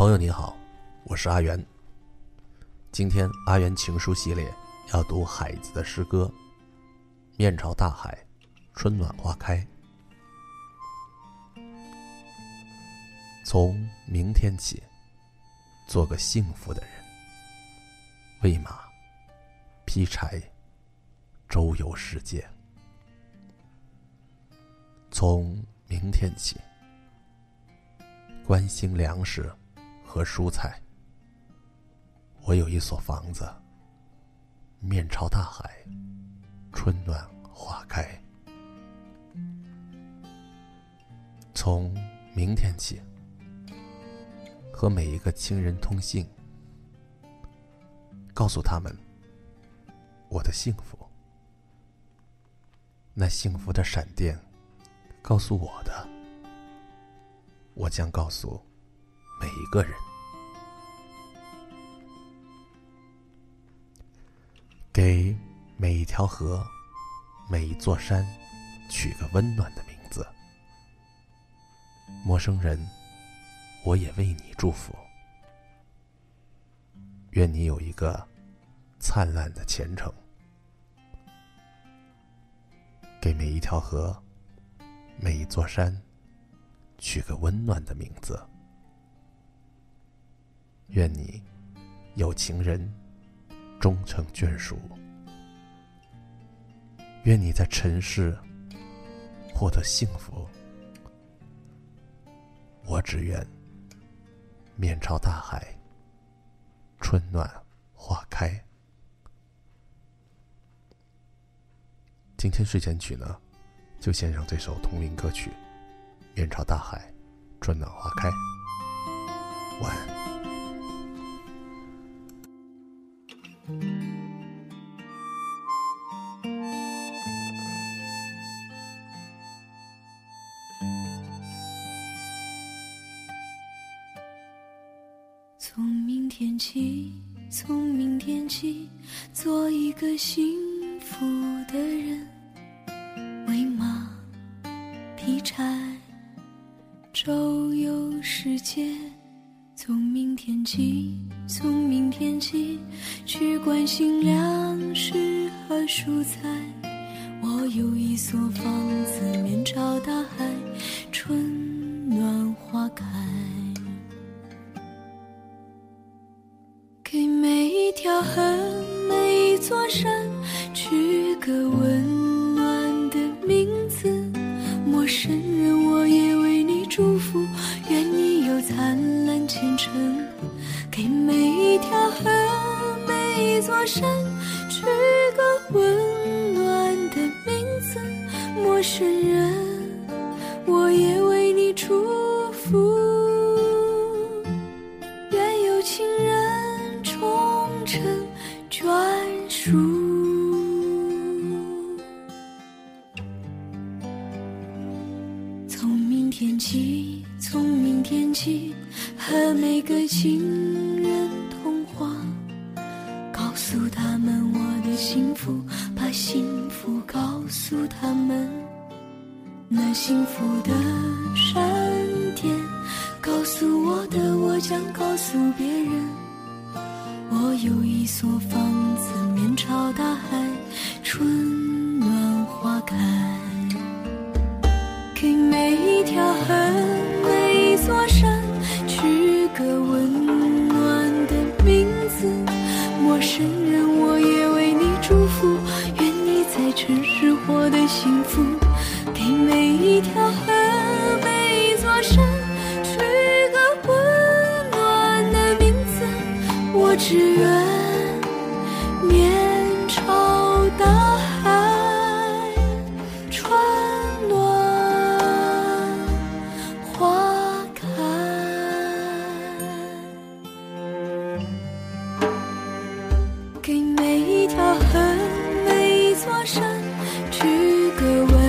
朋友你好，我是阿元。今天阿元情书系列要读海子的诗歌《面朝大海，春暖花开》。从明天起，做个幸福的人，喂马，劈柴，周游世界。从明天起，关心粮食和蔬菜。我有一所房子，面朝大海，春暖花开。从明天起，和每一个亲人通信，告诉他们我的幸福。那幸福的闪电。告诉我的，我将告诉每一个人。给每一条河、每一座山取个温暖的名字。陌生人，我也为你祝福。愿你有一个灿烂的前程。给每一条河。每一座山，取个温暖的名字。愿你有情人终成眷属。愿你在尘世获得幸福。我只愿面朝大海，春暖花开。今天睡前曲呢？就献上这首同名歌曲《面朝大海，春暖花开》。晚安。从明天起，从明天起，做一个幸福的人。喂马，劈柴，周游世界。从明天起，从明天起，去关心粮食和蔬菜。我有一所房子，面朝大海，春一条河，每一座山，取个温暖的名字，陌。生人，我也为你祝福，愿你有灿烂前程。给每一条河，每一座山，取个温暖的名字。陌生人，天起，从明天起，和每个亲人通话，告诉他们我的幸福，把幸福告诉他们。那幸福的闪电，告诉我的，我将告诉别人。我有一所房子，面朝大海，春个温暖的名字。陌生人，我也为你祝福，愿你在城市获得幸福。给每一条河，每一座山，取个温暖的名字。我只愿。一个我。